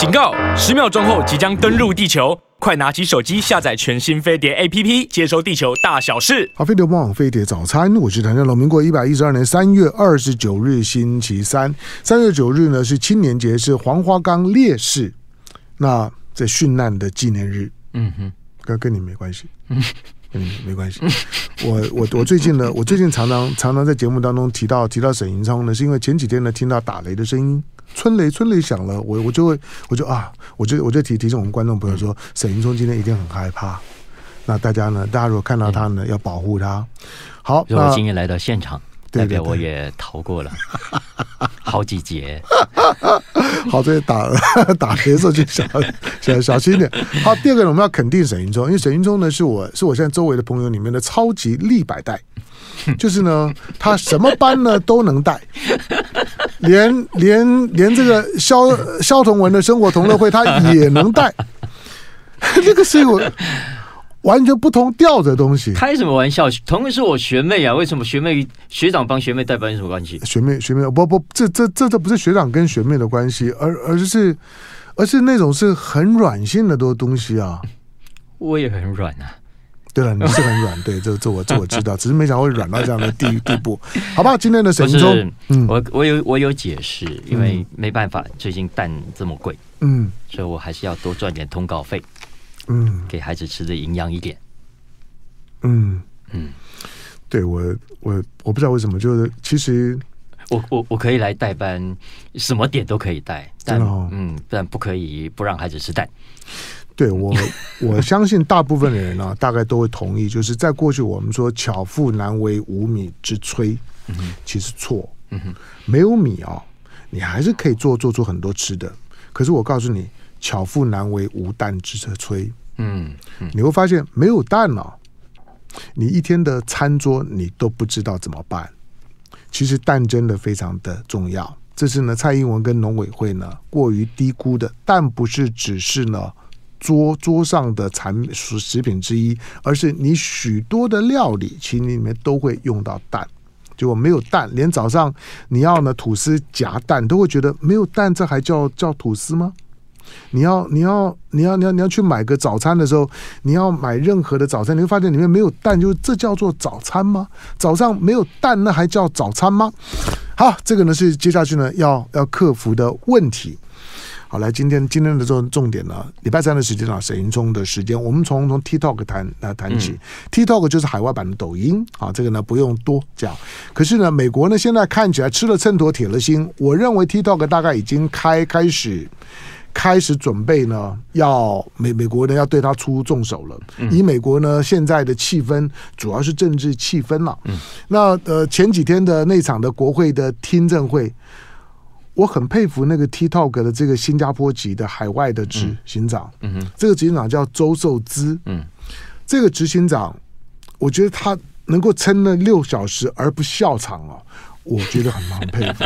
警告！十秒钟后即将登陆地球，快拿起手机下载全新飞碟 APP，接收地球大小事。好，飞碟网飞碟早餐，我是谭正龙。民国一百一十二年三月二十九日，星期三。三月九日呢是青年节，是黄花岗烈士那在殉难的纪念日。嗯哼，跟跟你没关系。嗯。嗯，没关系。我我我最近呢，我最近常常常常在节目当中提到提到沈银聪呢，是因为前几天呢听到打雷的声音，春雷春雷响了，我我就会我就啊，我就我就提提醒我们观众朋友说，沈云聪今天一定很害怕。那大家呢，大家如果看到他呢，要保护他。好，如果今天来到现场。代表我也逃过了好几劫。好，这些打 打雷的时候就小小小心一点。好，第二个呢，我们要肯定沈云聪，因为沈云聪呢是我是我现在周围的朋友里面的超级立百代，就是呢他什么班呢都能带，连连连这个肖肖同文的生活同乐会他也能带，这个是我。完全不同调的东西，开什么玩笑？同样是我学妹啊，为什么学妹学长帮学妹代班有什么关系？学妹学妹不不，这这这这不是学长跟学妹的关系，而而是而是那种是很软性的多东西啊。我也很软啊。对了，你是很软，对，这这我这我知道，只是没想到会软到这样的地 地步。好吧，今天的沈银聪，嗯，我我有我有解释，因为没办法，最近蛋这么贵，嗯，所以我还是要多赚点通告费。嗯，给孩子吃的营养一点。嗯嗯，对我我我不知道为什么，就是其实我我我可以来代班，什么点都可以带，但、哦、嗯，但不可以不让孩子吃蛋。对我我相信大部分的人呢、啊，大概都会同意，就是在过去我们说巧妇难为无米之炊，嗯哼，其实错，嗯哼，没有米啊，你还是可以做做出很多吃的。可是我告诉你，巧妇难为无蛋之炊。嗯，你会发现没有蛋了，你一天的餐桌你都不知道怎么办。其实蛋真的非常的重要，这是呢蔡英文跟农委会呢过于低估的。但不是只是呢桌桌上的产食食品之一，而是你许多的料理其实里面都会用到蛋。结果没有蛋，连早上你要呢吐司夹蛋都会觉得没有蛋，这还叫叫吐司吗？你要你要你要你要你要去买个早餐的时候，你要买任何的早餐，你会发现里面没有蛋，就这叫做早餐吗？早上没有蛋，那还叫早餐吗？好，这个呢是接下去呢要要克服的问题。好，来今天今天的重重点呢，礼拜三的时间啊，沈云聪的时间，我们从从 TikTok 谈来谈起。嗯、TikTok 就是海外版的抖音啊，这个呢不用多讲。可是呢，美国呢现在看起来吃了秤砣铁了心，我认为 TikTok 大概已经开开始。开始准备呢，要美美国呢要对他出重手了。以美国呢现在的气氛，主要是政治气氛了。嗯，那呃前几天的那场的国会的听证会，我很佩服那个 TikTok 的这个新加坡籍的海外的执行长。嗯哼，这个执行长叫周受资。嗯，这个执行长，我觉得他能够撑了六小时而不笑场哦。我觉得很蛮佩服。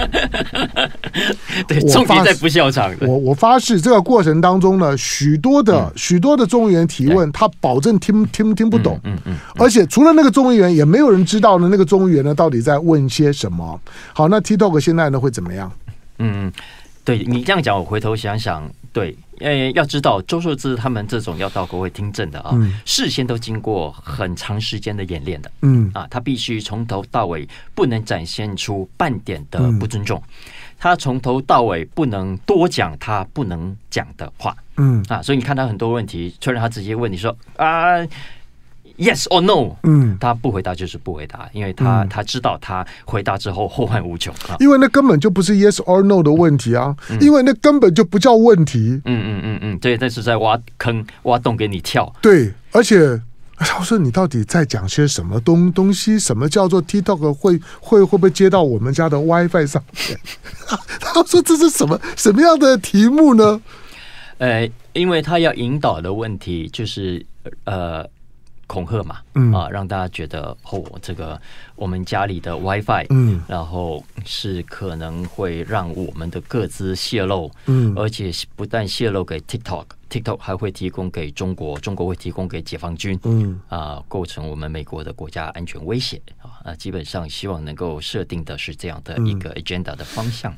对，重点在不笑场。我我发誓，这个过程当中呢，许多的、嗯、许多的众议员提问，他保证听听听不懂。嗯嗯，嗯。而且除了那个众议员，也没有人知道呢，那个众议员呢到底在问些什么。好，那 TikTok 现在呢会怎么样？嗯，对你这样讲，我回头想想，对。呃，要知道周受资他们这种要到国会听证的啊，嗯、事先都经过很长时间的演练的，嗯啊，他必须从头到尾不能展现出半点的不尊重，嗯、他从头到尾不能多讲他不能讲的话，嗯啊，所以你看他很多问题，突然他直接问你说啊。Yes or no？嗯，他不回答就是不回答，因为他、嗯、他知道他回答之后后患无穷啊。因为那根本就不是 Yes or no 的问题啊，嗯、因为那根本就不叫问题。嗯嗯嗯嗯，对，那是在挖坑挖洞给你跳。对，而且他说你到底在讲些什么东东西？什么叫做 TikTok 会会会不会接到我们家的 WiFi 上面？他说这是什么什么样的题目呢？呃，因为他要引导的问题就是呃。恐吓嘛，嗯、啊，让大家觉得哦，这个我们家里的 WiFi，嗯，然后是可能会让我们的各自泄露，嗯，而且不但泄露给 TikTok，TikTok 还会提供给中国，中国会提供给解放军，嗯，啊，构成我们美国的国家安全威胁啊，那基本上希望能够设定的是这样的一个 agenda 的方向，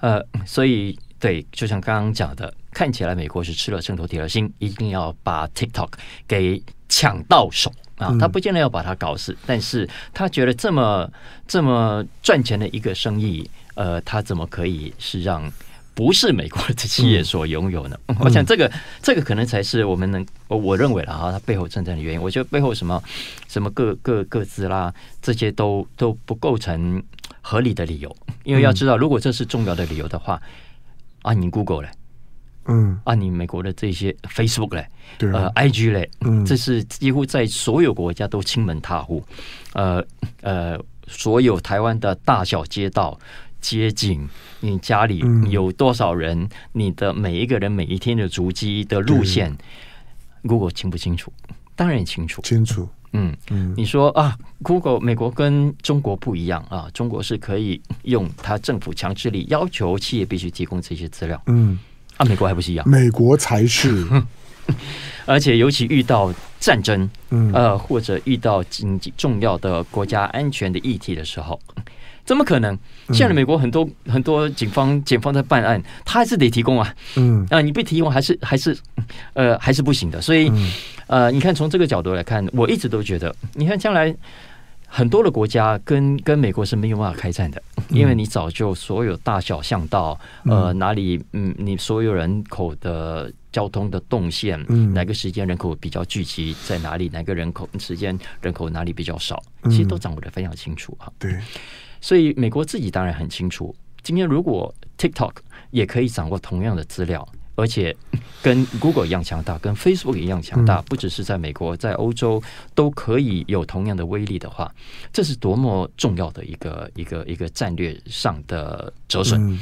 嗯、呃，所以。对，就像刚刚讲的，看起来美国是吃了秤砣铁了心，一定要把 TikTok 给抢到手啊！他不见得要把它搞死，但是他觉得这么这么赚钱的一个生意，呃，他怎么可以是让？不是美国的企业所拥有的，嗯、我想这个这个可能才是我们能我我认为了哈，它背后真正的原因。我觉得背后什么什么各各各自啦，这些都都不构成合理的理由。因为要知道，如果这是重要的理由的话，啊，你 Google 嘞，嗯，啊，你美国的这些 Facebook 嘞，对，呃，IG 嘞，嗯，这是几乎在所有国家都亲门踏户，呃呃，所有台湾的大小街道。街景，你家里有多少人？嗯、你的每一个人每一天的足迹的路线，Google 清不清楚？当然清楚，清楚。嗯嗯，你说啊，Google 美国跟中国不一样啊，中国是可以用它政府强制力要求企业必须提供这些资料。嗯，啊，美国还不是一样？美国才是，而且尤其遇到战争，嗯呃，或者遇到经济重要的国家安全的议题的时候。怎么可能？现在美国很多、嗯、很多警方、警方在办案，他还是得提供啊。嗯啊，你不提供还是还是呃还是不行的。所以、嗯、呃，你看从这个角度来看，我一直都觉得，你看将来很多的国家跟跟美国是没有办法开战的，因为你早就所有大小巷道，呃，哪里嗯，你所有人口的交通的动线，嗯，哪个时间人口比较聚集在哪里，哪个人口时间人口哪里比较少，其实都掌握的非常清楚啊。对。所以美国自己当然很清楚，今天如果 TikTok 也可以掌握同样的资料，而且跟 Google 一样强大，跟 Facebook 一样强大，不只是在美国，在欧洲都可以有同样的威力的话，这是多么重要的一个一个一个战略上的折损。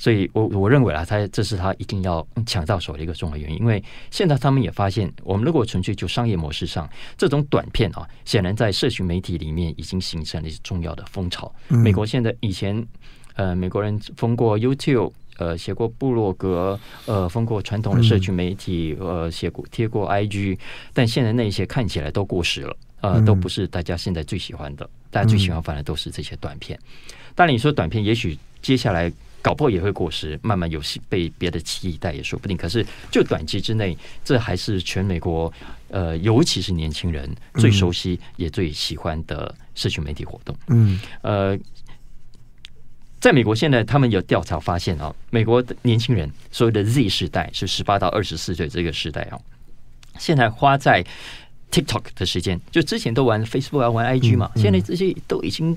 所以我我认为啊，他这是他一定要抢到手的一个重要原因，因为现在他们也发现，我们如果纯粹就商业模式上，这种短片啊，显然在社群媒体里面已经形成了一些重要的风潮。美国现在以前，呃，美国人封过 YouTube，呃，写过部落格，呃，封过传统的社区媒体，呃，写过贴过 IG，但现在那些看起来都过时了，呃，都不是大家现在最喜欢的，大家最喜欢反而都是这些短片。当然，你说短片，也许接下来。搞破也会过时，慢慢有被别的替代也说不定。可是就短期之内，这还是全美国呃，尤其是年轻人最熟悉也最喜欢的社群媒体活动。嗯，呃，在美国现在他们有调查发现啊，美国的年轻人所谓的 Z 世代是十八到二十四岁这个时代啊，现在花在 TikTok 的时间，就之前都玩 Facebook 啊，玩 IG 嘛，现在这些都已经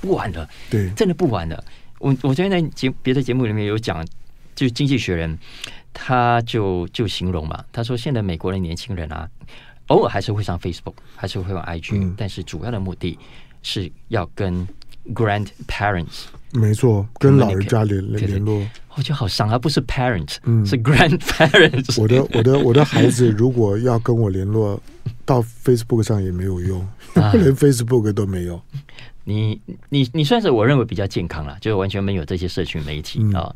不玩了，对，真的不玩了。我我昨天在节别的节目里面有讲，就《经济学人》，他就就形容嘛，他说现在美国的年轻人啊，偶尔还是会上 Facebook，还是会玩 IG，嗯，但是主要的目的是要跟 grandparents，没错，跟老人家联联络。我觉得好伤啊，不是 parent，嗯，是 grandparents。我的我的我的孩子如果要跟我联络，到 Facebook 上也没有用，啊，连 Facebook 都没有。你你你算是我认为比较健康了，就完全没有这些社群媒体啊，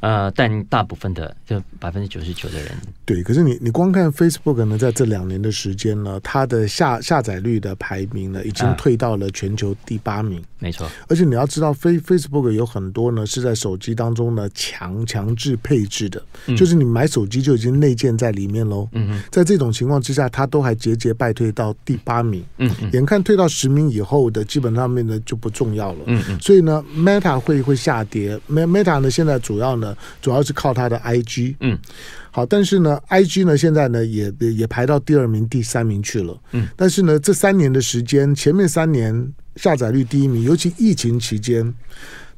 呃，但大部分的就百分之九十九的人，对。可是你你光看 Facebook 呢，在这两年的时间呢，它的下下载率的排名呢，已经退到了全球第八名。没错，而且你要知道，Face Facebook 有很多呢是在手机当中呢强强制配置的，就是你买手机就已经内建在里面喽。嗯嗯，在这种情况之下，它都还节节败退到第八名。嗯嗯，眼看退到十名以后的，基本上面。呢就不重要了，嗯嗯，所以呢，Meta 会会下跌，Meta 呢现在主要呢主要是靠它的 IG，嗯，好，但是呢，IG 呢现在呢也也排到第二名、第三名去了，嗯，但是呢这三年的时间，前面三年下载率第一名，尤其疫情期间。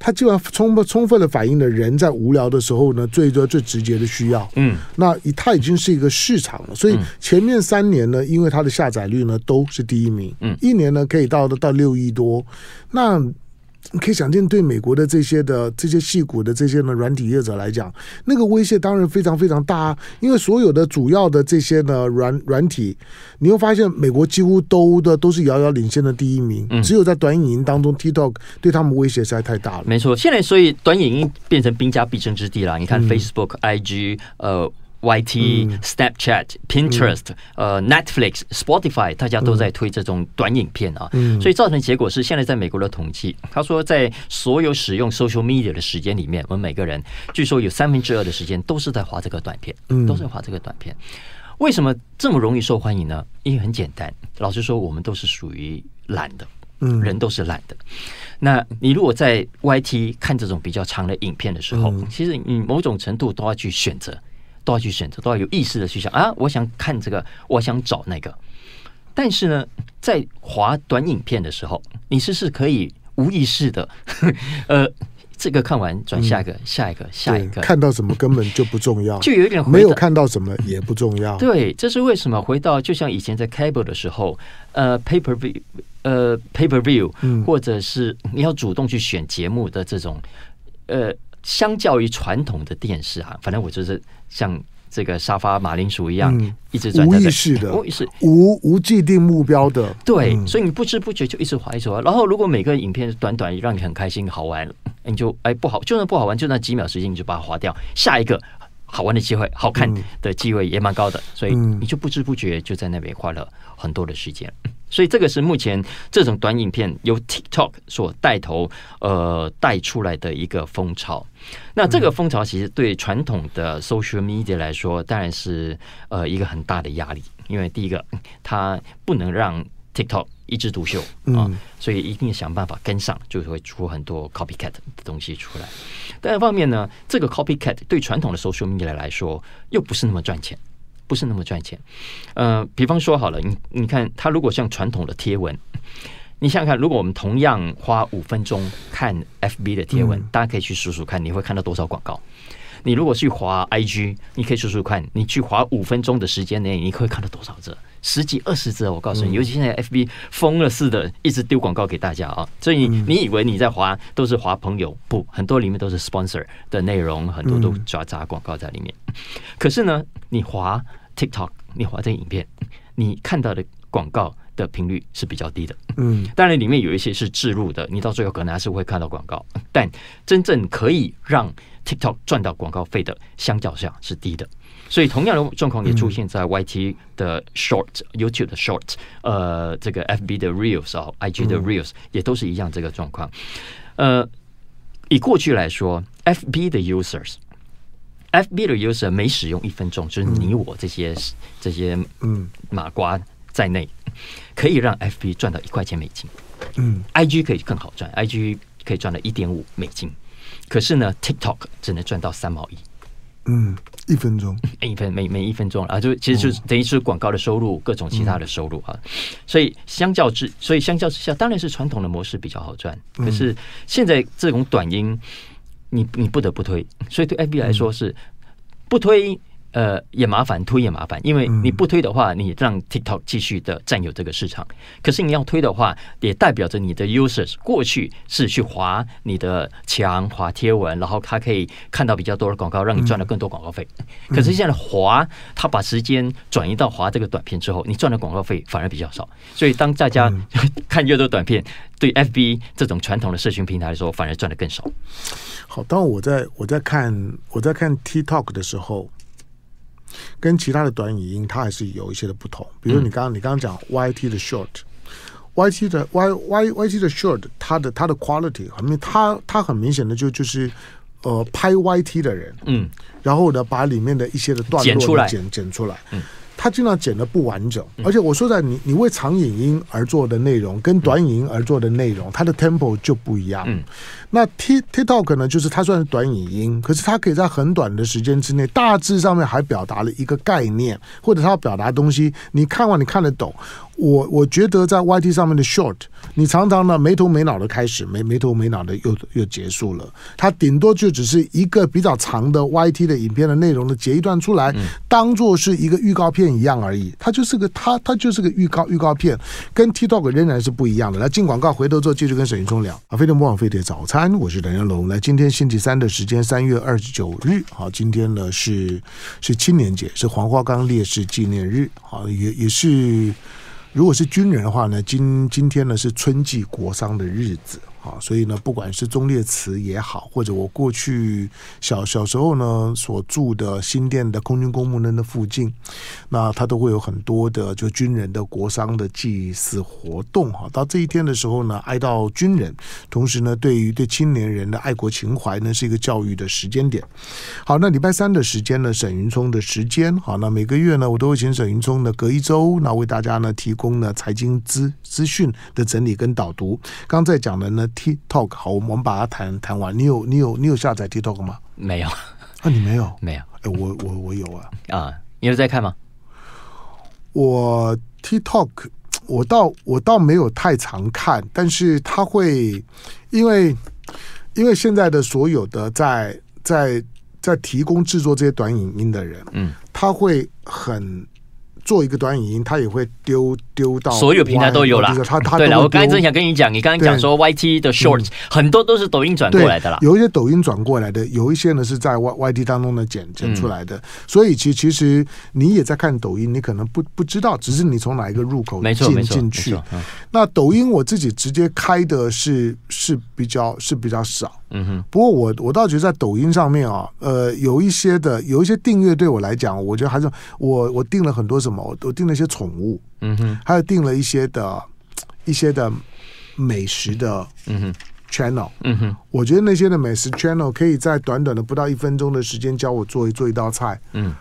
它基本上充分充分的反映了人在无聊的时候呢，最多最直接的需要。嗯，那它已经是一个市场了，所以前面三年呢，因为它的下载率呢都是第一名，嗯，一年呢可以到到六亿多，那。你可以想见，对美国的这些的这些细股的这些呢软体业者来讲，那个威胁当然非常非常大啊。因为所有的主要的这些呢软软体，你会发现美国几乎都的都是遥遥领先的第一名，只有在短影音当中，TikTok 对他们威胁实在太大了。没错，现在所以短影音变成兵家必争之地了。你看 Facebook、IG，呃。YT、嗯、Snapchat、Pinterest、嗯、呃 Netflix、Spotify，大家都在推这种短影片啊，嗯、所以造成结果是，现在在美国的统计，他说在所有使用 social media 的时间里面，我们每个人据说有三分之二的时间都是在划这个短片，嗯、都是在滑这个短片。为什么这么容易受欢迎呢？因为很简单，老实说，我们都是属于懒的，嗯，人都是懒的。那你如果在 YT 看这种比较长的影片的时候，嗯、其实你某种程度都要去选择，都要去选择，都要有意识的去想啊，我想看这个，我想找那个。但是呢，在滑短影片的时候，你是是可以无意识的，呃。这个看完转下一个，嗯、下一个，下一个，看到什么根本就不重要，就有一点没有看到什么也不重要。对，这是为什么？回到就像以前在 cable 的时候，呃，paper view，呃，paper view，嗯、或者是你要主动去选节目的这种，呃，相较于传统的电视哈，反正我就是像。这个沙发马铃薯一样，嗯、一直转，无意识的，无意识，无无既定目标的，对，嗯、所以你不知不觉就一直滑，一直滑。然后，如果每个影片短短让你很开心、好玩，你就哎不好，就算不好玩，就那几秒时间，你就把它划掉。下一个好玩的机会、好看的机会也蛮高的，嗯、所以你就不知不觉就在那边花了很多的时间。所以这个是目前这种短影片由 TikTok 所带头呃带出来的一个风潮。那这个风潮其实对传统的 social media 来说，当然是呃一个很大的压力，因为第一个它不能让 TikTok 一枝独秀啊，所以一定想办法跟上，就会出很多 copycat 的东西出来。但一方面呢，这个 copycat 对传统的 social media 来说又不是那么赚钱。不是那么赚钱，呃，比方说好了，你你看，它如果像传统的贴文，你想想看，如果我们同样花五分钟看 FB 的贴文，嗯、大家可以去数数看，你会看到多少广告？你如果去划 IG，你可以数数看，你去划五分钟的时间内，你会看到多少则？十几、二十则，我告诉你，嗯、尤其现在 FB 疯了似的，一直丢广告给大家啊！所以你以为你在划都是划朋友，不，很多里面都是 sponsor 的内容，很多都抓砸广告在里面。可是呢，你划 TikTok，你划这个影片，你看到的广告的频率是比较低的。嗯，当然里面有一些是置入的，你到最后可能还是会看到广告，但真正可以让 TikTok 赚到广告费的，相较下是低的。所以同样的状况也出现在 YT 的 Short、嗯、YouTube 的 Short，呃，这个 FB 的 Reels 啊，IG 的 Reels 也都是一样这个状况。呃，以过去来说，FB 的 Users，FB 的 User 每使用一分钟，就是你我这些、嗯、这些嗯马瓜在内，可以让 FB 赚到一块钱美金。嗯，IG 可以更好赚，IG 可以赚到一点五美金，可是呢，TikTok 只能赚到三毛一。嗯，一分钟，一分每每一分钟啊，就其实就是等于是广告的收入，各种其他的收入啊。所以相较之，所以相较之下，当然是传统的模式比较好赚。可是现在这种短音，你你不得不推，所以对 FB 来说是不推。呃，也麻烦，推也麻烦，因为你不推的话，你让 TikTok 继续的占有这个市场。可是你要推的话，也代表着你的 users 过去是去划你的墙、滑贴文，然后他可以看到比较多的广告，让你赚了更多广告费。可是现在划，他把时间转移到划这个短片之后，你赚的广告费反而比较少。所以当大家 看越多短片，对 FB 这种传统的社群平台来说，反而赚的更少。好，当我在我在看我在看 TikTok 的时候。跟其他的短语音，它还是有一些的不同。比如你刚刚、嗯、你刚刚讲 YT 的 short，YT 的 Y Y YT 的 short，它的它的 quality 很明，它它很明显的就就是呃拍 YT 的人，嗯，然后呢把里面的一些的段落剪出来，剪剪出来，嗯。他经常剪得不完整，而且我说在你你为长影音而做的内容跟短影音而做的内容，它的 tempo 就不一样。那 T TikTok 呢，就是它算是短影音，可是它可以在很短的时间之内，大致上面还表达了一个概念，或者它要表达的东西，你看完你看得懂。我我觉得在 YT 上面的 short，你常常呢没头没脑的开始，没没头没脑的又又结束了。它顶多就只是一个比较长的 YT 的影片的内容的截一段出来，当做是一个预告片一样而已。它就是个它它就是个预告预告片，跟 TikTok 仍然是不一样的。来进广告，回头之后继续跟沈云聪聊。啊，飞碟魔网飞碟早餐，我是梁家龙。来，今天星期三的时间，三月二十九日，好，今天呢是是青年节，是黄花岗烈士纪念日，好，也也是。如果是军人的话呢，今今天呢是春季国殇的日子。啊，所以呢，不管是忠烈祠也好，或者我过去小小时候呢所住的新店的空军公墓那的附近，那它都会有很多的就军人的国丧的祭祀活动哈。到这一天的时候呢，哀悼军人，同时呢，对于对青年人的爱国情怀呢，是一个教育的时间点。好，那礼拜三的时间呢，沈云聪的时间，好，那每个月呢，我都会请沈云聪呢隔一周，那为大家呢提供呢财经资资讯的整理跟导读。刚才讲的呢。TikTok 好，我们把它谈谈完。你有你有你有下载 TikTok 吗？没有啊，你没有？没有。哎，我我我有啊。啊，你有在看吗？我 TikTok 我倒我倒没有太常看，但是他会因为因为现在的所有的在在在提供制作这些短影音的人，嗯，他会很。做一个短影音，它也会丢丢到所有平台都有啦。他他对了，我刚才正想跟你讲，你刚刚讲说 YT 的 Shorts 很多都是抖音转过来的啦。有一些抖音转过来的，有一些呢是在 Y YT 当中呢剪剪出来的。所以其其实你也在看抖音，你可能不不知道，只是你从哪一个入口进进去。那抖音我自己直接开的是是比较是比较少。嗯哼。不过我我倒觉得在抖音上面啊，呃，有一些的有一些订阅对我来讲，我觉得还是我我订了很多什么。我我订了一些宠物，嗯哼，还有订了一些的，一些的美食的，嗯哼，channel，嗯哼，我觉得那些的美食 channel 可以在短短的不到一分钟的时间教我做一做一道菜，嗯。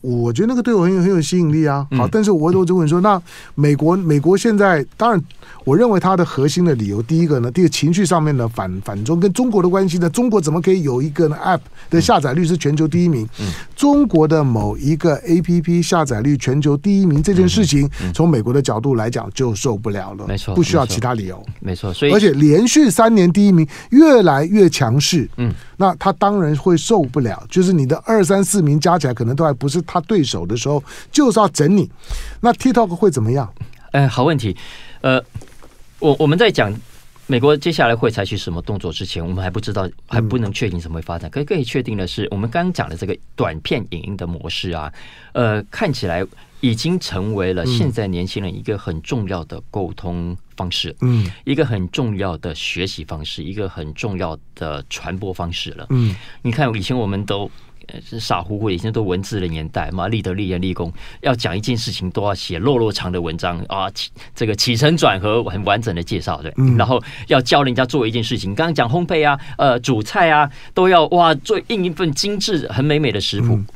我觉得那个对我很有很有吸引力啊。好，但是我我就问说，那美国美国现在当然，我认为它的核心的理由，第一个呢，第一个情绪上面的反反中跟中国的关系呢，中国怎么可以有一个 app 的下载率是全球第一名？中国的某一个 app 下载率全球第一名这件事情，从美国的角度来讲就受不了了。没错，不需要其他理由。没错，所以而且连续三年第一名，越来越强势。嗯，那他当然会受不了，就是你的二三四名加起来可能都还不是。他对手的时候就是要整你，那 TikTok 会怎么样？哎，好问题。呃，我我们在讲美国接下来会采取什么动作之前，我们还不知道，还不能确定怎么会发展。可以可以确定的是，我们刚刚讲的这个短片影音的模式啊，呃，看起来已经成为了现在年轻人一个很重要的沟通方式，嗯，一个很重要的学习方式，一个很重要的传播方式了。嗯，你看以前我们都。是傻乎乎，以前都文字的年代嘛，立德、立言、立功，要讲一件事情都要写落落长的文章啊，这个起承转合很完整的介绍，对，嗯、然后要教人家做一件事情，刚刚讲烘焙啊，呃，煮菜啊，都要哇，做印一份精致、很美美的食谱。嗯、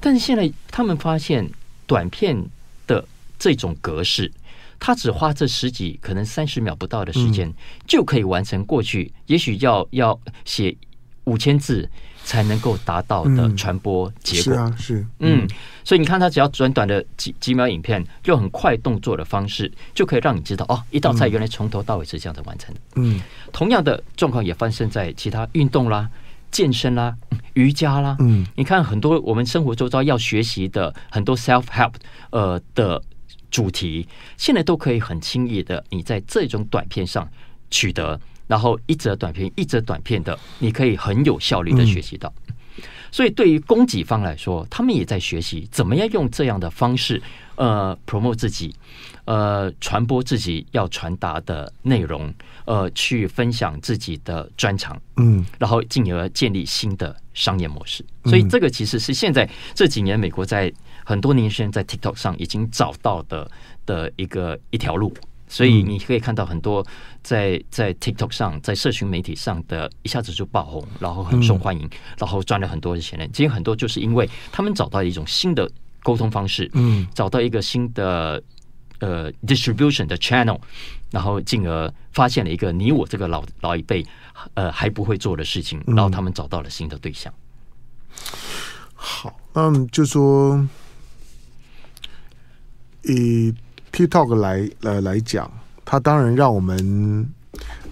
但是现在他们发现，短片的这种格式，他只花这十几，可能三十秒不到的时间，嗯、就可以完成过去也许要要写五千字。才能够达到的传播结果。嗯、是啊，是嗯，嗯，所以你看，他只要短短的几几秒影片，用很快动作的方式，就可以让你知道哦，一道菜原来从头到尾是这样子完成的。嗯，同样的状况也发生在其他运动啦、健身啦、瑜伽啦。嗯，你看很多我们生活周遭要学习的很多 self help 呃的主题，现在都可以很轻易的你在这种短片上取得。然后一则短片，一则短片的，你可以很有效率的学习到。所以对于供给方来说，他们也在学习怎么样用这样的方式，呃，promote 自己，呃，传播自己要传达的内容，呃，去分享自己的专长，嗯，然后进而建立新的商业模式。所以这个其实是现在这几年美国在很多年轻人在 TikTok 上已经找到的的一个一条路。所以你可以看到很多在在 TikTok 上，在社群媒体上的一下子就爆红，然后很受欢迎，然后赚了很多的钱。其实很多就是因为他们找到一种新的沟通方式，嗯，找到一个新的呃 distribution 的 channel，然后进而发现了一个你我这个老老一辈呃还不会做的事情，然后他们找到了新的对象。好，嗯，就说，以。TikTok 来呃来讲，它当然让我们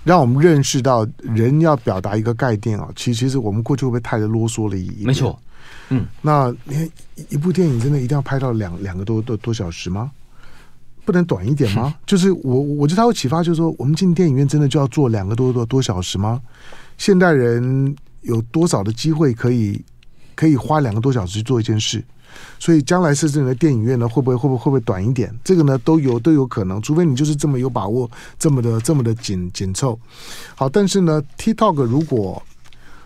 让我们认识到人要表达一个概念啊，其实其实我们过去会不会太啰嗦了一点？没错，嗯，那你看一部电影真的一定要拍到两两个多多多小时吗？不能短一点吗？就是我我觉得它会启发，就是说我们进电影院真的就要做两个多多多小时吗？现代人有多少的机会可以可以花两个多小时去做一件事。所以将来设置你的电影院呢，会不会会不会会不会短一点？这个呢都有都有可能，除非你就是这么有把握，这么的这么的紧紧凑。好，但是呢，TikTok 如果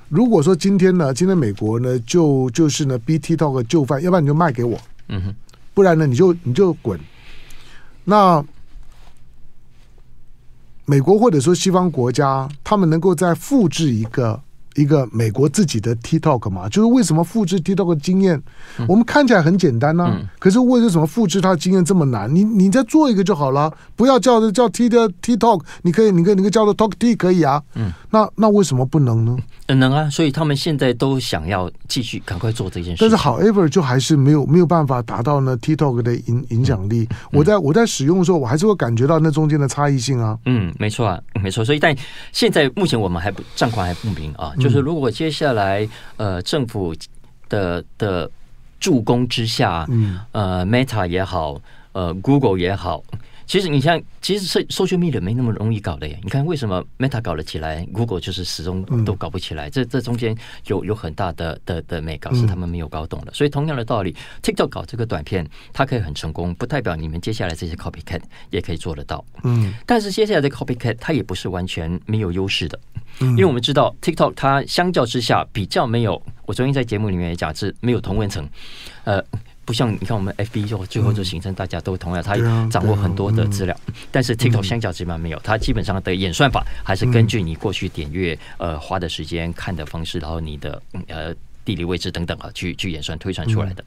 如果说今天呢，今天美国呢就就是呢逼 TikTok 就范，要不然你就卖给我，嗯哼，不然呢你就你就滚。那美国或者说西方国家，他们能够再复制一个。一个美国自己的 TikTok 嘛，就是为什么复制 TikTok 的经验？我们看起来很简单呢、啊，嗯、可是为什么复制它的经验这么难？你你再做一个就好了，不要叫叫 T 的 TikTok，你可以你可以你可以叫做 Talk T 可以啊。嗯，那那为什么不能呢？能啊，所以他们现在都想要继续赶快做这件事。但是，however，就还是没有没有办法达到呢 TikTok 的影影响力。嗯、我在我在使用的时候，我还是会感觉到那中间的差异性啊。嗯，没错啊，没错。所以，但现在目前我们还不状况还不明啊。就是如果接下来呃政府的的助攻之下，嗯呃 Meta 也好，呃 Google 也好。其实你像，其实是 social media 没那么容易搞的耶。你看为什么 Meta 搞了起来，Google 就是始终都搞不起来？这这中间有有很大的的的美搞是他们没有搞懂的。所以同样的道理，TikTok 搞这个短片，它可以很成功，不代表你们接下来这些 copycat 也可以做得到。嗯，但是接下来的 copycat 它也不是完全没有优势的，因为我们知道 TikTok 它相较之下比较没有，我昨天在节目里面也讲是没有同温层，呃。不像你看我们 FB 就最后就形成大家都同样，他掌握很多的资料，但是 TikTok 相较之下没有，它基本上的演算法还是根据你过去点阅、呃花的时间、看的方式，然后你的呃地理位置等等啊，去去演算推算出来的。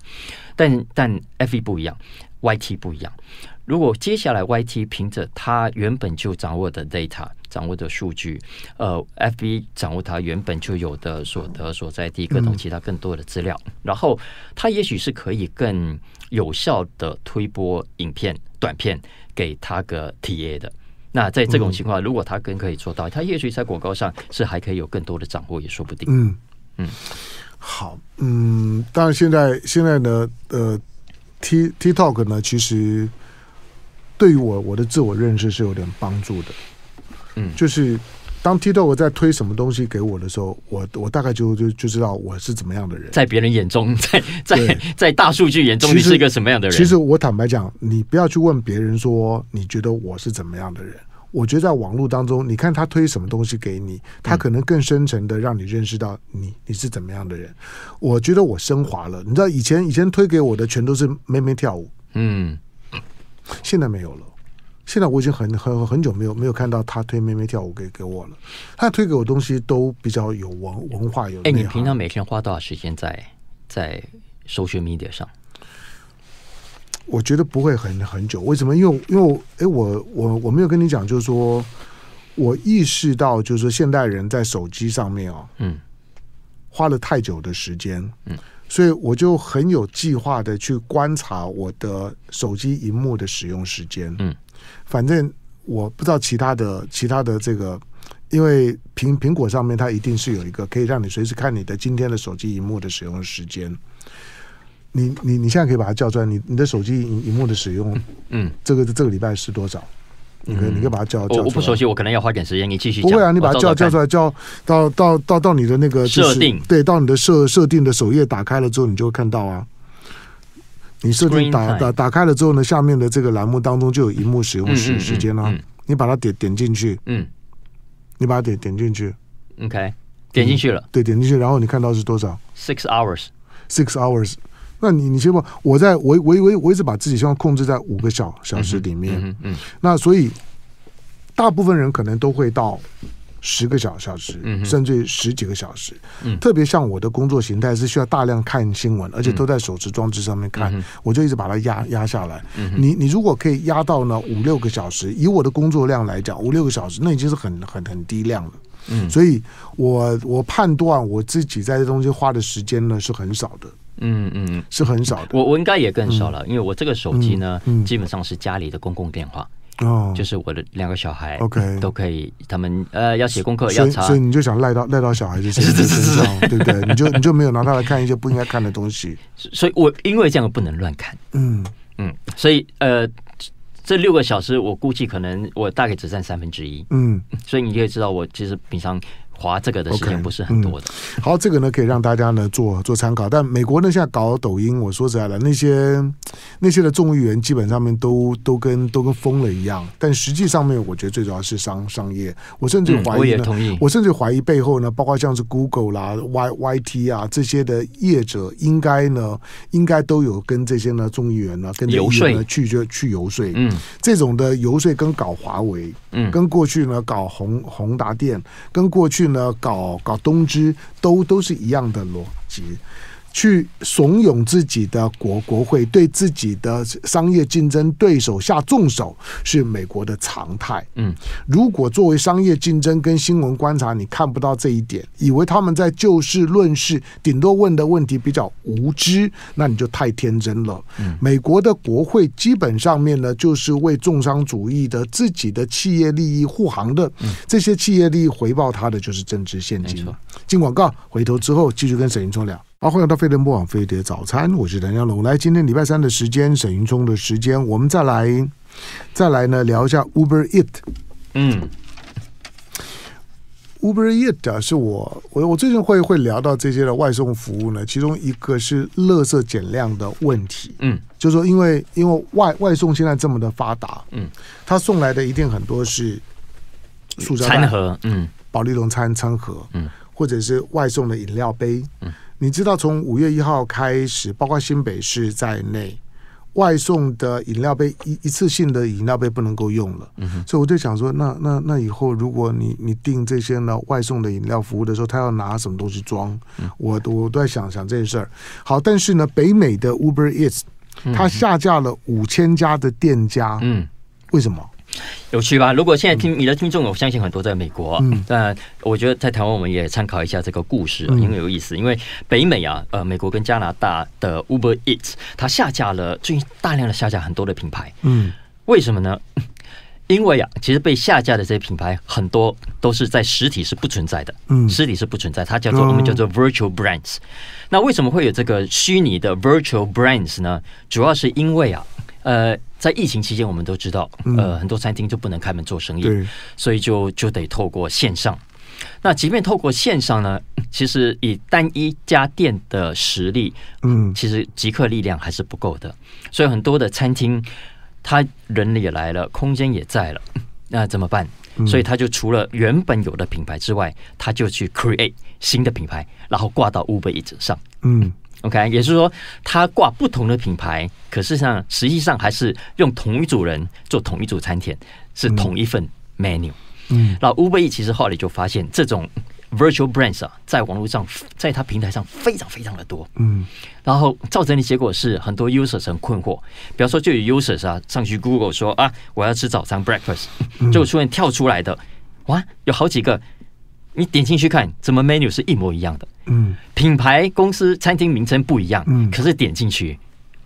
但但 FB 不一样，YT 不一样。如果接下来 YT 凭着他原本就掌握的 data。掌握的数据，呃，FB 掌握他原本就有的所得所在地各种其他更多的资料，嗯、然后他也许是可以更有效的推播影片短片给他个 TA 的。那在这种情况，嗯、如果他更可以做到，他也许在广告上是还可以有更多的掌握，也说不定。嗯嗯，好，嗯，当然现在现在呢，呃，T TikTok 呢，其实对于我我的自我认识是有点帮助的。嗯，就是当 TikTok 在推什么东西给我的时候，我我大概就就就知道我是怎么样的人。在别人眼中，在在在大数据眼中，你是一个什么样的人？其实我坦白讲，你不要去问别人说你觉得我是怎么样的人。我觉得在网络当中，你看他推什么东西给你，他可能更深层的让你认识到你你是怎么样的人。我觉得我升华了。你知道以前以前推给我的全都是妹妹跳舞，嗯，现在没有了。现在我已经很很很久没有没有看到他推妹妹跳舞给给我了，他推给我东西都比较有文文化有。哎，你平常每天花多少时间在在 social media 上？我觉得不会很很久，为什么？因为因为哎，我我我没有跟你讲，就是说我意识到，就是说现代人在手机上面啊，嗯，花了太久的时间，嗯，所以我就很有计划的去观察我的手机荧幕的使用时间，嗯。反正我不知道其他的其他的这个，因为苹苹果上面它一定是有一个可以让你随时看你的今天的手机荧幕的使用时间。你你你现在可以把它叫出来，你你的手机荧荧幕的使用，嗯，这个这个礼拜是多少？你可以你可以把它叫叫。我不熟悉，我可能要花点时间。你继续讲。不会啊，你把它叫叫出来，叫到到到到你的那个设定，对，到你的设设定的首页打开了之后，你就会看到啊。你设定打打打开了之后呢，下面的这个栏目当中就有荧幕使用时时间了。你把它点点进去，嗯，你把它点点进去，OK，点进去了，对，点进去，然后你看到是多少？Six hours，Six hours。那你你先不，我在我我我我一直把自己希望控制在五个小小时里面，嗯嗯，那所以大部分人可能都会到。十个小小时，甚至十几个小时。嗯、特别像我的工作形态是需要大量看新闻，而且都在手持装置上面看，嗯、我就一直把它压压下来。嗯、你你如果可以压到呢五六个小时，以我的工作量来讲，五六个小时那已经是很很很低量了。嗯，所以我我判断我自己在这东西花的时间呢是很少的。嗯嗯，是很少的。我我应该也更少了，嗯、因为我这个手机呢，基本上是家里的公共电话。哦，就是我的两个小孩，OK，都可以。他们呃要写功课要查，所以你就想赖到赖到小孩子身上，对不对？你就你就没有拿他来看一些不应该看的东西。所以我因为这样不能乱看，嗯嗯，所以呃这六个小时我估计可能我大概只占三分之一，嗯，所以你可以知道我其实平常。滑这个的时间不是很多的。Okay, 嗯、好，这个呢可以让大家呢做做参考。但美国呢现在搞抖音，我说实在的，那些那些的众议员基本上面都都跟都跟疯了一样。但实际上面，我觉得最主要是商商业。我甚至怀疑呢，嗯、我，我甚至怀疑背后呢，包括像是 Google 啦、Y Y T 啊这些的业者，应该呢应该都有跟这些呢众议员呢跟这些议员呢去就去游说。嗯，这种的游说跟搞华为，嗯，跟过去呢搞宏宏达电，跟过去呢搞搞东芝，都都是一样的逻辑。去怂恿自己的国国会对自己的商业竞争对手下重手，是美国的常态。嗯，如果作为商业竞争跟新闻观察，你看不到这一点，以为他们在就事论事，顶多问的问题比较无知，那你就太天真了。嗯，美国的国会基本上面呢，就是为重商主义的自己的企业利益护航的。嗯，这些企业利益回报他的就是政治现金。进广告，回头之后继续跟沈云聪聊。好，欢迎到飞碟播网飞碟早餐，我是谭家龙。来，今天礼拜三的时间，沈云聪的时间，我们再来再来呢聊一下 Uber Eat。嗯，Uber Eat 啊，是我我我最近会会聊到这些的外送服务呢，其中一个是垃圾减量的问题。嗯，就是说因为因为外外送现在这么的发达，嗯，他送来的一定很多是塑胶餐盒，嗯，保利龙餐餐盒，嗯，或者是外送的饮料杯，嗯。你知道，从五月一号开始，包括新北市在内，外送的饮料杯一一次性的饮料杯不能够用了。嗯哼。所以我就想说，那那那以后，如果你你订这些呢外送的饮料服务的时候，他要拿什么东西装？嗯、我我都在想想这件事儿。好，但是呢，北美的 Uber Eats，它下架了五千家的店家。嗯，为什么？有趣吧？如果现在听你的听众，我相信很多在美国，嗯，但我觉得在台湾我们也参考一下这个故事，因为有意思。因为北美啊，呃，美国跟加拿大的 Uber Eats，它下架了，最近大量的下架很多的品牌，嗯，为什么呢？因为啊，其实被下架的这些品牌很多都是在实体是不存在的，嗯，实体是不存在，它叫做我们叫做 Virtual Brands。那为什么会有这个虚拟的 Virtual Brands 呢？主要是因为啊。呃，在疫情期间，我们都知道，呃，很多餐厅就不能开门做生意，嗯、所以就就得透过线上。那即便透过线上呢，其实以单一家店的实力，嗯，其实即刻力量还是不够的。所以很多的餐厅，他人也来了，空间也在了，那怎么办？所以他就除了原本有的品牌之外，他就去 create 新的品牌，然后挂到 Uber Eats 上，嗯。OK，也就是说，他挂不同的品牌，可是上实际上还是用同一组人做同一组餐点，是同一份 menu。嗯，那 Uber 其实后来就发现，这种 virtual brands 啊，在网络上，在他平台上非常非常的多。嗯，然后造成的结果是，很多 users 很困惑。比方说，就有 users 啊上去 Google 说啊，我要吃早餐 breakfast，就出现跳出来的，哇，有好几个。你点进去看，怎么 menu 是一模一样的？嗯，品牌、公司、餐厅名称不一样，嗯，可是点进去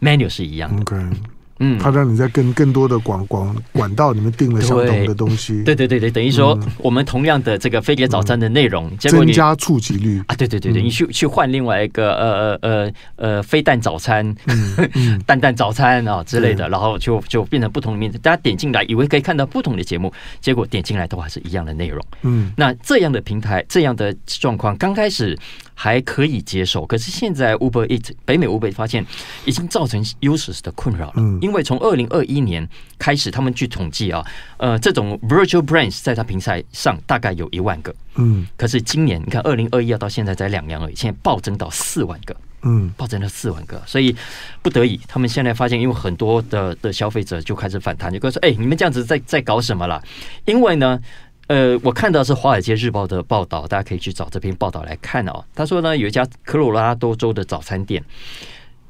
，menu 是一样的。Okay. 嗯，他让你在更更多的广广管道里面订了相同的东西。对对对对，等于说我们同样的这个飞碟早餐的内容，结果你增加触及率啊！对对对对，你去去换另外一个呃呃呃呃飞蛋早餐、蛋蛋早餐啊之类的，然后就就变成不同的名字。大家点进来以为可以看到不同的节目，结果点进来都还是一样的内容。嗯，那这样的平台这样的状况刚开始还可以接受，可是现在 Uber Eats 北美 Uber 发现已经造成 users 的困扰了。嗯。因为从二零二一年开始，他们去统计啊，呃，这种 virtual brands 在他平台上大概有一万个，嗯，可是今年你看二零二一要到现在才两年而已，现在暴增到四万个，嗯，暴增到四万个，所以不得已，他们现在发现，因为很多的的消费者就开始反弹，就说，哎，你们这样子在在搞什么了？因为呢，呃，我看到是《华尔街日报》的报道，大家可以去找这篇报道来看哦。他说呢，有一家科罗拉多州的早餐店。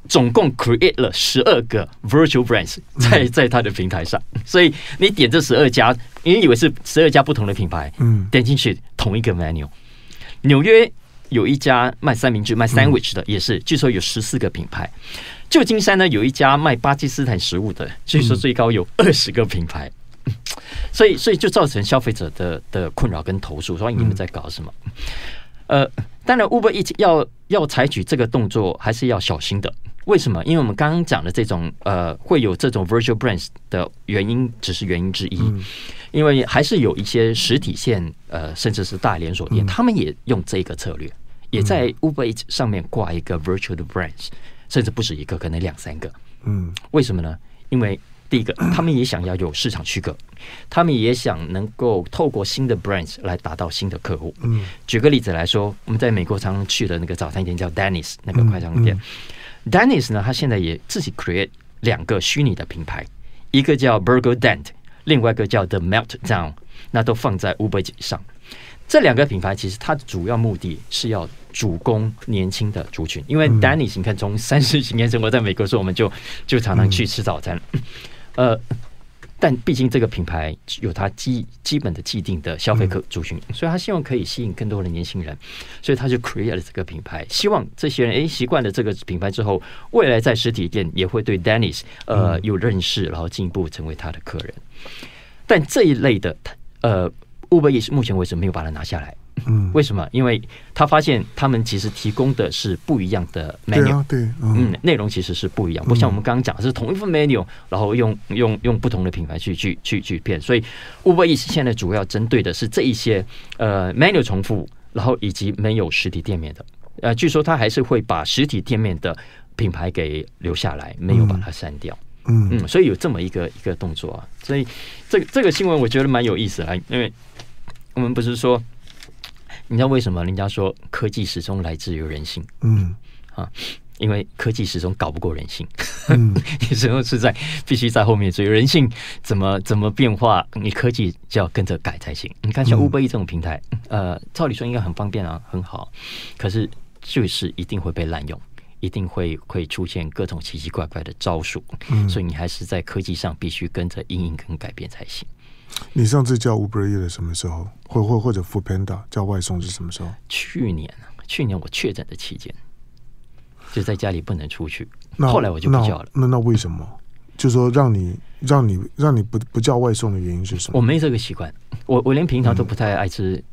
总共 create 了十二个 virtual brands 在在它的平台上，所以你点这十二家，你以为是十二家不同的品牌，嗯，点进去同一个 menu。纽约有一家卖三明治、卖 sandwich 的，也是据说有十四个品牌。旧金山呢有一家卖巴基斯坦食物的，据说最高有二十个品牌。所以，所以就造成消费者的的困扰跟投诉，说你们在搞什么？呃，当然，Uber Eats 要要采取这个动作，还是要小心的。为什么？因为我们刚刚讲的这种呃，会有这种 virtual brands 的原因，只是原因之一。嗯、因为还是有一些实体线，呃，甚至是大连锁店，嗯、他们也用这个策略，也在 Uber Eats 上面挂一个 virtual 的 brands，甚至不止一个，可能两三个。嗯，为什么呢？因为第一个，他们也想要有市场区隔，他们也想能够透过新的 brands 来达到新的客户。嗯，举个例子来说，我们在美国常常去的那个早餐店叫 Dennis 那个快餐店。嗯嗯、Denny's 呢，他现在也自己 create 两个虚拟的品牌，一个叫 Burger Dent，另外一个叫 The Meltdown，那都放在 Uber 上。这两个品牌其实它的主要目的是要主攻年轻的族群，因为 Dennis 你看从三十几年生活在美国的时候，我们就就常常去吃早餐。嗯呃，但毕竟这个品牌有它基基本的既定的消费客族群，嗯、所以他希望可以吸引更多的年轻人，所以他就 create 了这个品牌，希望这些人哎习惯了这个品牌之后，未来在实体店也会对 Dennis 呃有认识，然后进一步成为他的客人。但这一类的呃 Uber Eats 目前为止没有把它拿下来。嗯，为什么？因为他发现他们其实提供的是不一样的 menu，对、啊、对，嗯，内容其实是不一样，不像我们刚刚讲的是同一份 menu，然后用用用不同的品牌去去去去变，所以 Uber Eats 现在主要针对的是这一些呃 menu 重复，然后以及没有实体店面的，呃，据说他还是会把实体店面的品牌给留下来，没有把它删掉，嗯。嗯，所以有这么一个一个动作啊，所以这个这个新闻我觉得蛮有意思啊，因为我们不是说。你知道为什么人家说科技始终来自于人性？嗯，啊，因为科技始终搞不过人性。嗯，你始终是在必须在后面追人性怎么怎么变化，你科技就要跟着改才行。你看像 Uber Eats 这种平台，呃，照理说应该很方便啊，很好，可是就是一定会被滥用，一定会会出现各种奇奇怪怪的招数。嗯，所以你还是在科技上必须跟着应应跟改变才行。你上次叫 Uber Eats 什么时候？或或或者 Foodpanda 叫外送是什么时候？去年，去年我确诊的期间，就在家里不能出去。那后来我就不叫了。那那，那为什么？就说让你让你让你不不叫外送的原因是什么？我没这个习惯，我我连平常都不太爱吃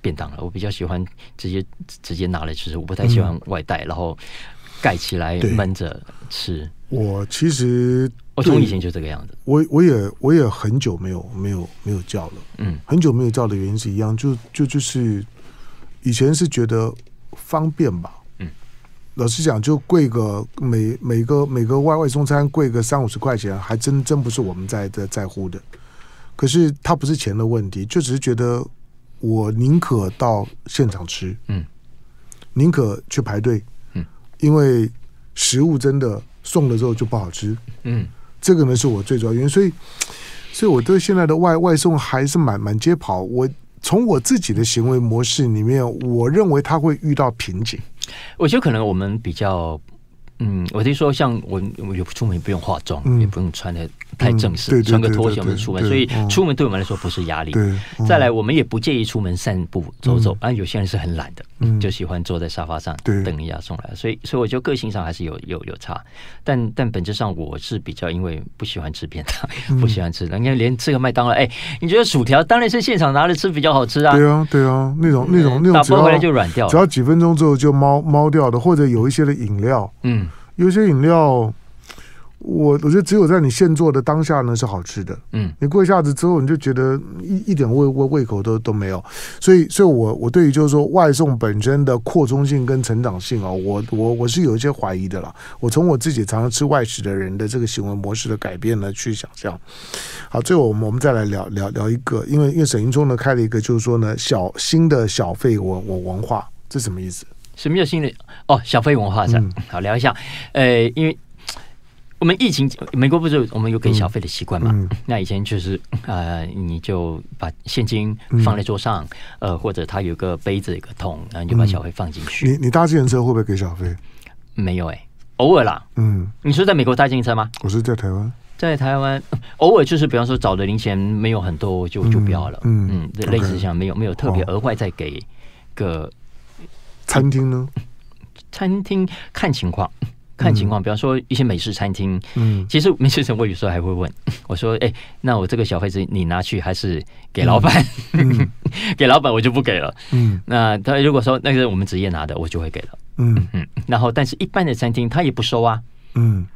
便当了。嗯、我比较喜欢直接直接拿来吃，我不太喜欢外带，嗯、然后盖起来闷着吃。我其实我从以前就这个样子，我我也我也很久没有没有没有叫了，嗯，很久没有叫的原因是一样，就就就是以前是觉得方便吧，嗯，老实讲，就贵个每每个每个外外送餐贵个三五十块钱，还真真不是我们在在在乎的。可是它不是钱的问题，就只是觉得我宁可到现场吃，嗯，宁可去排队，嗯，因为食物真的。送了之后就不好吃，嗯，这个呢是我最主要原因，所以，所以我对现在的外外送还是满满街跑。我从我自己的行为模式里面，我认为他会遇到瓶颈。我觉得可能我们比较。嗯，我听说像我，我有出门不用化妆，嗯、也不用穿的太正式，嗯、穿个拖鞋我们出门，所以出门对我们来说不是压力。嗯、再来，我们也不介意出门散步走走，啊、嗯，有些人是很懒的，嗯、就喜欢坐在沙发上等人家送来，所以，所以我觉得个性上还是有有有差，但但本质上我是比较因为不喜欢吃便当，嗯、不喜欢吃，你看连吃个麦当劳，哎，你觉得薯条当然是现场拿着吃比较好吃啊？对啊，对啊，那种那种那种打包回来就软掉了，只要几分钟之后就猫猫掉的，或者有一些的饮料，嗯。有些饮料，我我觉得只有在你现做的当下呢是好吃的。嗯，你过一下子之后，你就觉得一一点胃胃胃口都都没有。所以，所以我我对于就是说外送本身的扩充性跟成长性啊，我我我是有一些怀疑的啦。我从我自己常常吃外食的人的这个行为模式的改变呢去想象。好，最后我们我们再来聊聊聊一个，因为因为沈云聪呢开了一个就是说呢小新的小费文我文化，这什么意思？什么叫新的哦？小费文化是、嗯、好聊一下。呃，因为我们疫情，美国不是我们有给小费的习惯嘛？那以前就是呃，你就把现金放在桌上，嗯、呃，或者他有个杯子、一个桶，然后你就把小费放进去。你你搭自行车会不会给小费？没有哎、欸，偶尔啦。嗯，你是在美国搭自行车吗？我是在台湾，在台湾偶尔就是，比方说找的零钱没有很多就，就就不要了。嗯嗯，类似像没有没有特别额外再给个。餐厅呢？餐厅看情况，看情况。比方说一些美式餐厅，嗯，其实美式餐厅我有时候还会问我说：“哎，那我这个小费是你拿去还是给老板？给老板我就不给了。嗯，那他如果说那个是我们职业拿的，我就会给了。嗯嗯。然后，但是一般的餐厅他也不收啊。嗯。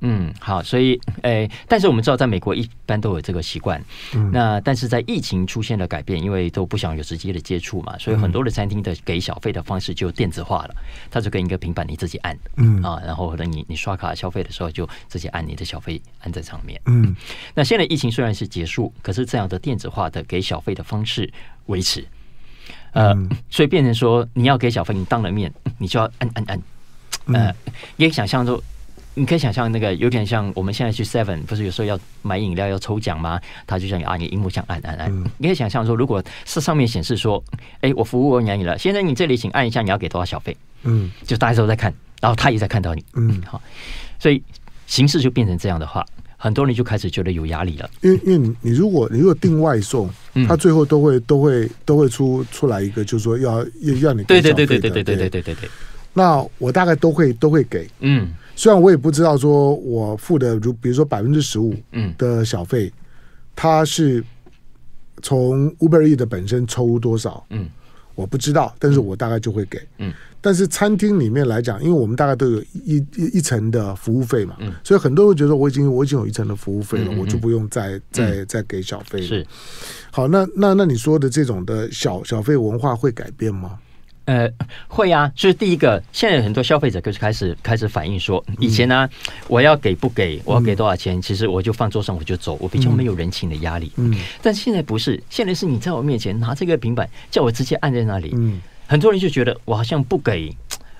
嗯，好，所以，诶、欸，但是我们知道，在美国一般都有这个习惯。嗯，那但是在疫情出现了改变，因为都不想有直接的接触嘛，所以很多的餐厅的给小费的方式就电子化了，它就给你一个平板，你自己按，嗯。啊，然后等你你刷卡消费的时候，就自己按你的小费按在上面。嗯，那现在疫情虽然是结束，可是这样的电子化的给小费的方式维持，呃，所以变成说你要给小费，你当了面，你就要按按按，呃，也想象说。你可以想象那个有点像我们现在去 Seven，不是有时候要买饮料要抽奖吗？他就像啊，你荧幕上按按按。嗯、你可以想象说，如果是上面显示说，哎、欸，我服务完你了，现在你这里请按一下，你要给多少小费？嗯，就大家都在看，然后他也在看到你。嗯，好，所以形式就变成这样的话，很多人就开始觉得有压力了。因为因为你你如果你如果订外送，他最后都会都会都会出出来一个，就是说要要要你对对对对对对对。那我大概都会都会给。嗯。虽然我也不知道说我付的如比如说百分之十五的小费，它是从 Uber Eats 的本身抽多少，嗯，我不知道，但是我大概就会给，嗯，但是餐厅里面来讲，因为我们大概都有一一一层的服务费嘛，嗯，所以很多人觉得我已经我已经有一层的服务费了，我就不用再再再给小费了。是，好，那那那你说的这种的小小费文化会改变吗？呃，会啊，就是第一个，现在很多消费者就是开始开始反映说，以前呢、啊，我要给不给，我要给多少钱，其实我就放桌上我就走，我比较没有人情的压力。嗯，但现在不是，现在是你在我面前拿这个平板，叫我直接按在那里。嗯，很多人就觉得我好像不给，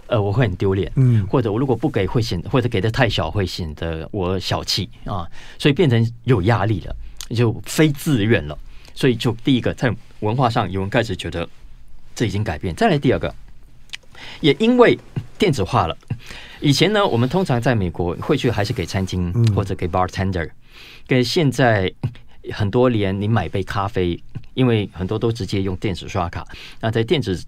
呃，我会很丢脸。嗯，或者我如果不给会显，或者给的太小会显得我小气啊，所以变成有压力了，就非自愿了。所以就第一个在文化上，有人开始觉得。这已经改变。再来第二个，也因为电子化了。以前呢，我们通常在美国会去还是给餐厅或者给 bartender。跟现在很多连你买杯咖啡，因为很多都直接用电子刷卡，那在电子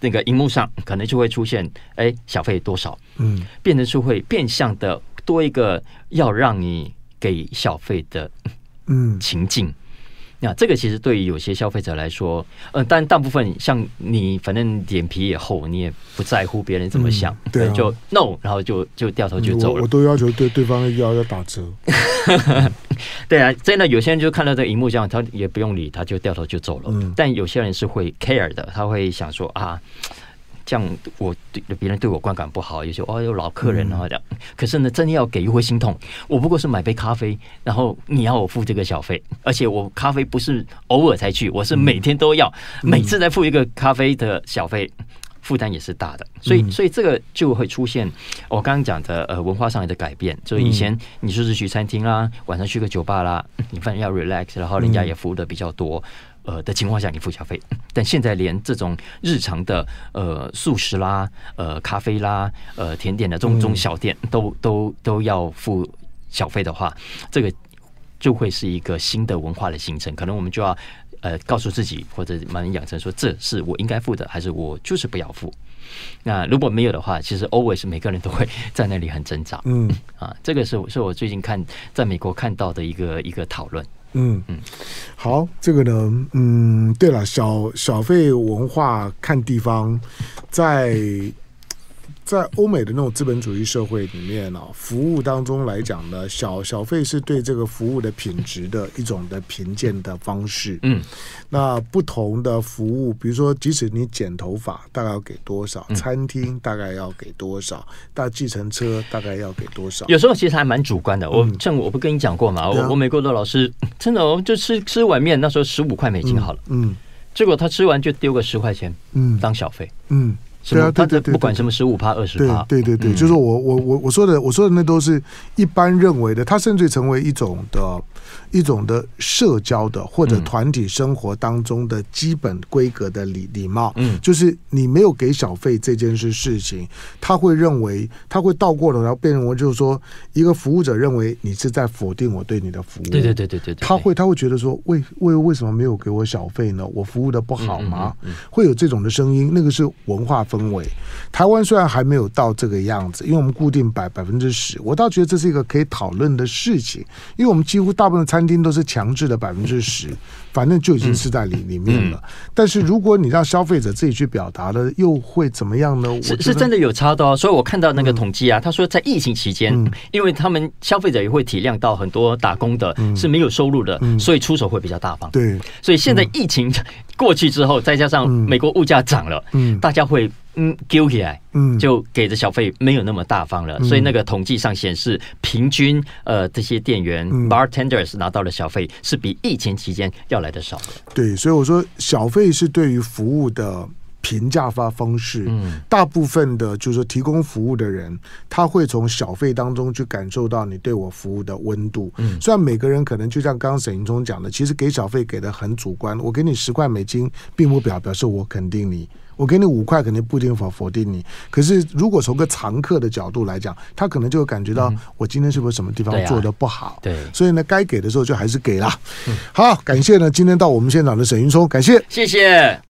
那个荧幕上可能就会出现，哎，小费多少？嗯，变成是会变相的多一个要让你给小费的嗯情境。那这个其实对于有些消费者来说，呃，但大部分像你，反正脸皮也厚，你也不在乎别人怎么想，嗯、对、啊，就 no，然后就就掉头就走了。我，我都要求对对方要要打折。对啊，真的有些人就看到这个荧幕这样，他也不用理，他就掉头就走了。嗯、但有些人是会 care 的，他会想说啊。这样我对别人对我观感不好，有些哦有老客人然后这样，可是呢，真的要给又会心痛。我不过是买杯咖啡，然后你要我付这个小费，而且我咖啡不是偶尔才去，我是每天都要，每次再付一个咖啡的小费，负担也是大的。所以，所以这个就会出现我刚刚讲的呃文化上的改变。就以以前你说是去餐厅啦，晚上去个酒吧啦，你反正要 relax，然后人家也服务的比较多。呃的情况下，你付小费，但现在连这种日常的呃素食啦、呃咖啡啦、呃甜点的这种中小店都都都要付小费的话，这个就会是一个新的文化的形成。可能我们就要呃告诉自己，或者慢慢养成说，这是我应该付的，还是我就是不要付？那如果没有的话，其实 always 每个人都会在那里很挣扎。嗯啊，这个是是我最近看在美国看到的一个一个讨论。嗯嗯，好，这个呢，嗯，对了，小小费文化看地方，在。在欧美的那种资本主义社会里面呢，服务当中来讲呢，小小费是对这个服务的品质的一种的评鉴的方式。嗯，那不同的服务，比如说，即使你剪头发，大概要给多少？餐厅大概要给多少？搭计程车大概要给多少？有时候其实还蛮主观的。我像我不跟你讲过嘛，我我美国的老师 真的哦，就吃吃碗面，那时候十五块美金好了。嗯，结果他吃完就丢个十块钱，嗯，当小费。嗯。对啊，对对对，不管什么十五趴、二十趴，对对对，就是我我我我说的，我说的那都是一般认为的，它甚至成为一种的。一种的社交的或者团体生活当中的基本规格的礼礼貌，嗯，就是你没有给小费这件事事情，他会认为他会倒过来，然后变成就是说，一个服务者认为你是在否定我对你的服务，对对对对对，他会他会觉得说，为为为什么没有给我小费呢？我服务的不好吗？会有这种的声音，那个是文化氛氛围。台湾虽然还没有到这个样子，因为我们固定百百分之十，我倒觉得这是一个可以讨论的事情，因为我们几乎大部分的餐厅都是强制的百分之十，反正就已经是在里里面了。但是如果你让消费者自己去表达了，又会怎么样呢？是是真的有差的哦。所以我看到那个统计啊，他说在疫情期间，因为他们消费者也会体谅到很多打工的是没有收入的，所以出手会比较大方。对，所以现在疫情 过去之后，再加上美国物价涨了，嗯大家会。嗯，丢起来，嗯，就给的小费没有那么大方了，嗯、所以那个统计上显示，平均呃这些店员、嗯、bartenders 拿到的小费是比疫情期间要来的少的。对，所以我说小费是对于服务的评价发方式，嗯，大部分的就是说提供服务的人，他会从小费当中去感受到你对我服务的温度。嗯，虽然每个人可能就像刚刚沈云聪讲的，其实给小费给的很主观，我给你十块美金，并不表表示我肯定你。我给你五块，肯定不一定否否定你。可是如果从个常客的角度来讲，他可能就会感觉到我今天是不是什么地方做的不好？对，所以呢，该给的时候就还是给了。好，感谢呢，今天到我们现场的沈云聪，感谢，谢谢。